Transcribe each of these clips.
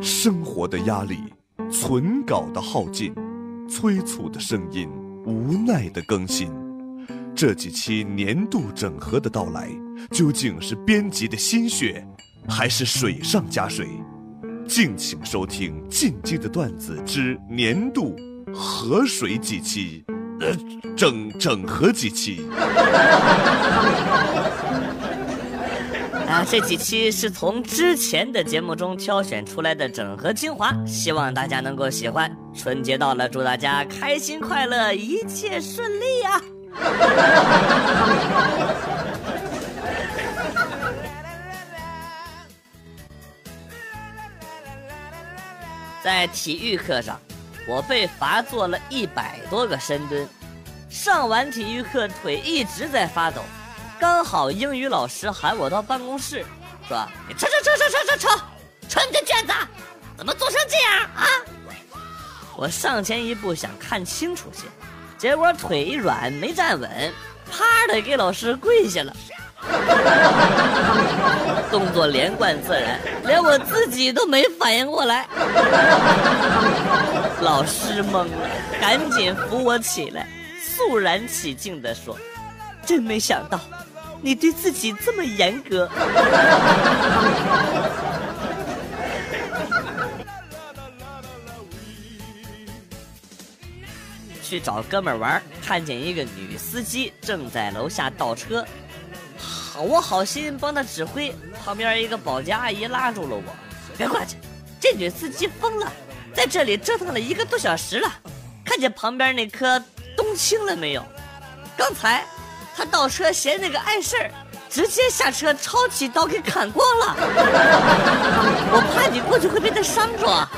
生活的压力，存稿的耗尽，催促的声音，无奈的更新。这几期年度整合的到来，究竟是编辑的心血，还是水上加水？敬请收听《进击的段子之年度河水几期》，呃，整整合几期。这几期是从之前的节目中挑选出来的整合精华，希望大家能够喜欢。春节到了，祝大家开心快乐，一切顺利呀！在体育课上，我被罚做了一百多个深蹲，上完体育课腿一直在发抖。刚好英语老师喊我到办公室，说：“你瞅瞅瞅瞅瞅瞅瞅，你的卷子，怎么做成这样啊？”我上前一步想看清楚些，结果腿一软没站稳，啪的给老师跪下了。动作连贯自然，连我自己都没反应过来。老师懵了，赶紧扶我起来，肃然起敬地说：“真没想到。”你对自己这么严格。去找哥们玩，看见一个女司机正在楼下倒车，好，我好心帮她指挥，旁边一个保洁阿姨拉住了我，别过去，这女司机疯了，在这里折腾了一个多小时了，看见旁边那棵冬青了没有？刚才。他倒车嫌那个碍事儿，直接下车抄起刀给砍光了。我怕你过去会被他伤着。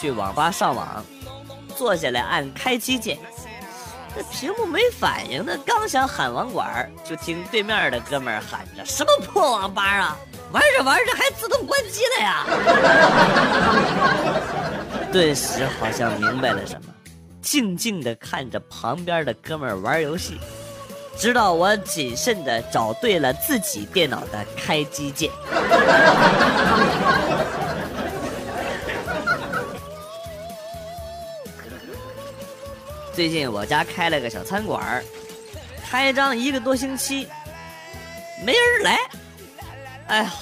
去网吧上网，坐下来按开机键，这屏幕没反应呢。刚想喊网管，就听对面的哥们喊着：“什么破网吧啊！”玩着玩着还自动关机了呀！顿时好像明白了什么，静静的看着旁边的哥们玩游戏，直到我谨慎的找对了自己电脑的开机键。最近我家开了个小餐馆开张一个多星期，没人来。哎呀，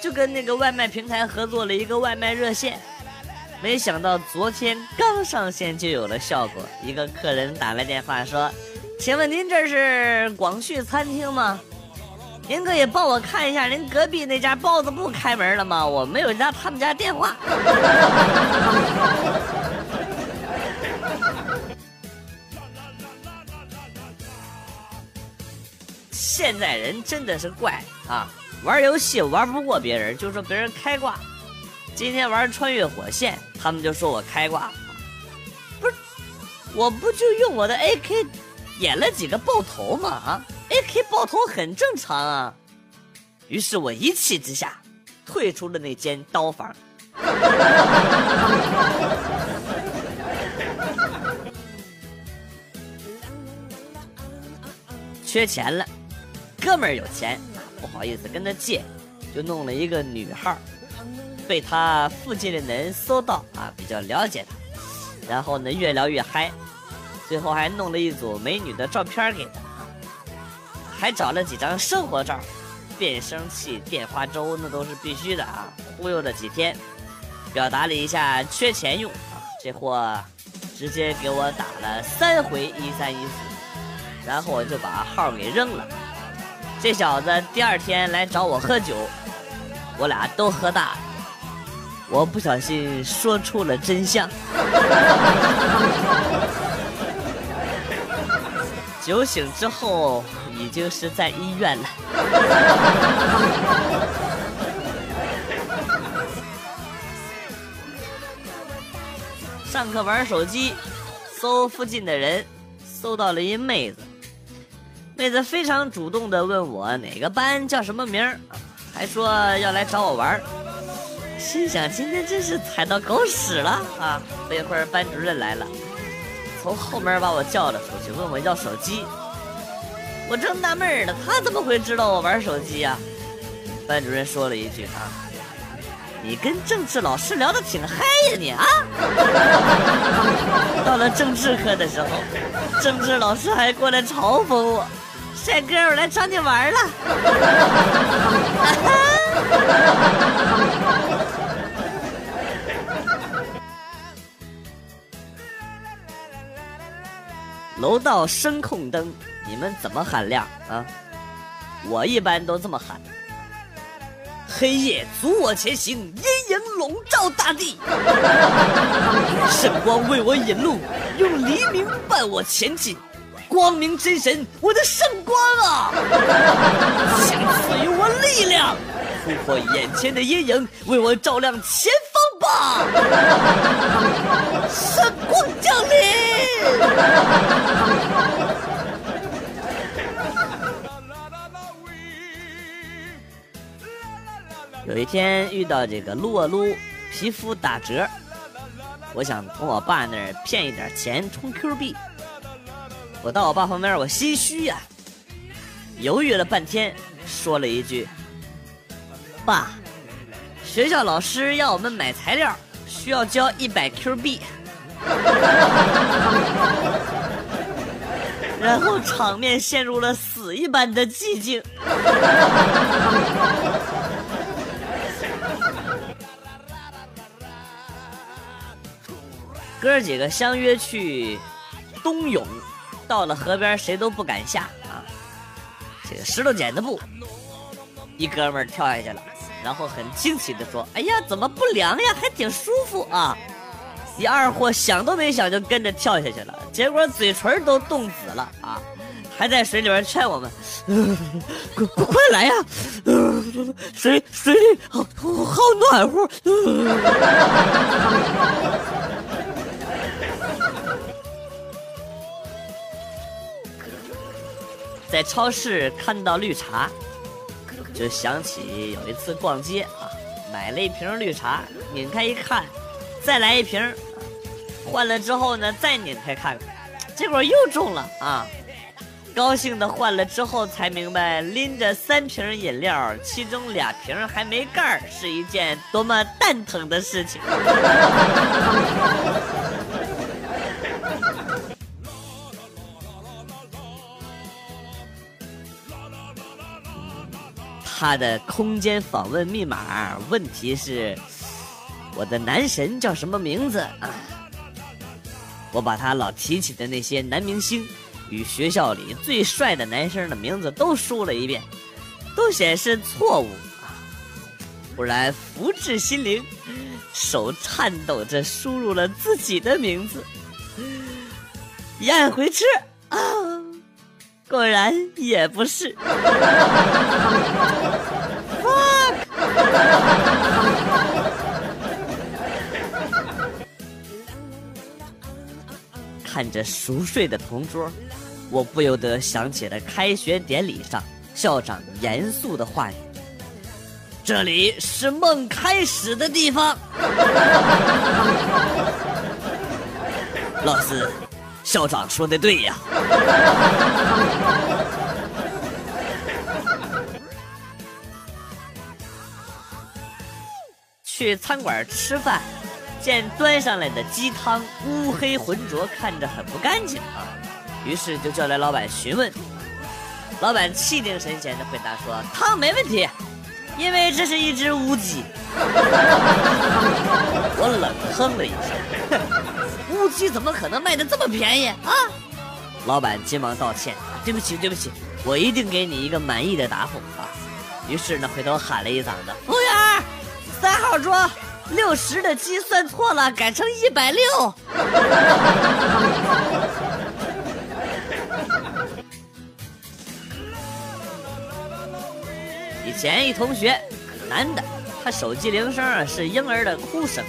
就跟那个外卖平台合作了一个外卖热线，没想到昨天刚上线就有了效果。一个客人打来电话说：“请问您这是广旭餐厅吗？您可以帮我看一下您隔壁那家包子铺开门了吗？我没有加他们家电话。现在人真的是怪啊！玩游戏玩不过别人，就说别人开挂。今天玩穿越火线，他们就说我开挂。不是，我不就用我的 AK 点了几个爆头吗？啊，AK 爆头很正常啊。于是我一气之下退出了那间刀房。缺钱了，哥们儿有钱。不好意思跟他借，就弄了一个女号，被他附近的人搜到啊，比较了解他，然后呢越聊越嗨，最后还弄了一组美女的照片给他，还找了几张生活照，变声器、电话粥那都是必须的啊，忽悠了几天，表达了一下缺钱用啊，这货直接给我打了三回一三一四，然后我就把号给扔了。这小子第二天来找我喝酒，我俩都喝大了。我不小心说出了真相。酒醒之后，已经是在医院了。上课玩手机，搜附近的人，搜到了一妹子。妹子非常主动的问我哪个班叫什么名儿，还说要来找我玩。心想今天真是踩到狗屎了啊！不一会儿班主任来了，从后门把我叫了出去，问我要手机。我正纳闷呢，他怎么会知道我玩手机呀？班主任说了一句啊，你跟政治老师聊的挺嗨呀你啊！到了政治课的时候，政治老师还过来嘲讽我，帅哥，我来找你玩了。楼道声控灯，你们怎么喊亮啊？我一般都这么喊：黑夜阻我前行，阴影笼罩大地，圣光为我引路，用黎明伴我前进，光明之神，我的圣光啊，请赐予我力量，突破眼前的阴影，为我照亮前方吧，圣光降临。有一天遇到这个撸啊撸皮肤打折，我想从我爸那儿骗一点钱充 Q 币。我到我爸旁边，我心虚呀，犹豫了半天，说了一句：“爸，学校老师要我们买材料，需要交一百 Q 币。”然后场面陷入了死一般的寂静。哥几个相约去冬泳，到了河边谁都不敢下啊。这个石头剪子布，一哥们儿跳下去了，然后很惊奇的说：“哎呀，怎么不凉呀？还挺舒服啊！”一二货想都没想就跟着跳下去了，结果嘴唇都冻紫了啊！还在水里边劝我们：“快快来呀，水水里好好暖和。”在超市看到绿茶，就想起有一次逛街啊，买了一瓶绿茶，拧开一看，再来一瓶，换了之后呢，再拧开看，结果又中了啊！高兴的换了之后才明白，拎着三瓶饮料，其中俩瓶还没盖是一件多么蛋疼的事情。他的空间访问密码问题是：我的男神叫什么名字？我把他老提起的那些男明星与学校里最帅的男生的名字都输了一遍，都显示错误啊！忽然福至心灵，手颤抖着输入了自己的名字，一按回车啊！果然也不是。看着熟睡的同桌，我不由得想起了开学典礼上校长严肃的话语：“这里是梦开始的地方。”老师，校长说的对呀。去餐馆吃饭，见端上来的鸡汤乌黑浑浊，看着很不干净啊。于是就叫来老板询问。老板气定神闲的回答说：“汤没问题，因为这是一只乌鸡。”我冷哼了一声：“乌鸡怎么可能卖的这么便宜啊？”老板急忙道歉：“对不起，对不起，我一定给你一个满意的答复啊。”于是呢，回头喊了一嗓子：“服务员！”三号桌六十的鸡算错了，改成一百六。以前一同学，男的，他手机铃声啊是婴儿的哭声。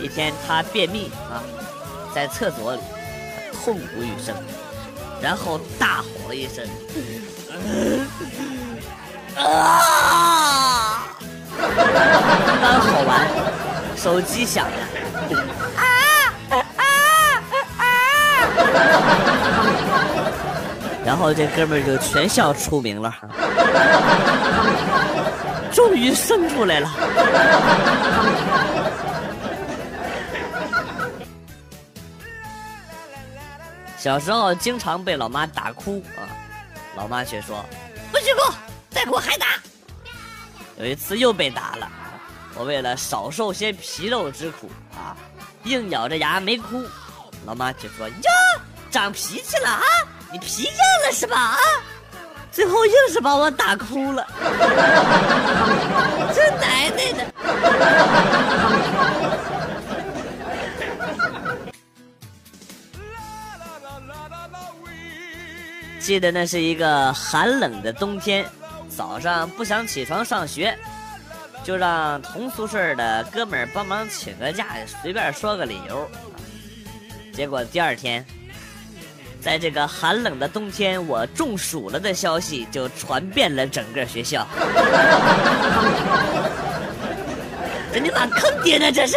一天他便秘啊，在厕所里痛苦欲生，然后大吼了一声：“ 啊！”刚好完，手机响了，啊啊啊啊！然然后这哥们儿就全校出名了，终于生出来了。小时候经常被老妈打哭啊，老妈却说不许哭，再哭还打。有一次又被打了，我为了少受些皮肉之苦啊，硬咬着牙没哭。老妈就说：“呀，长脾气了啊，你皮硬了是吧？啊，最后硬是把我打哭了。这奶奶的！”记得那是一个寒冷的冬天，早上不想起床上学，就让同宿舍的哥们儿帮忙请个假，随便说个理由。结果第二天，在这个寒冷的冬天，我中暑了的消息就传遍了整个学校。这你咋坑爹呢？这是！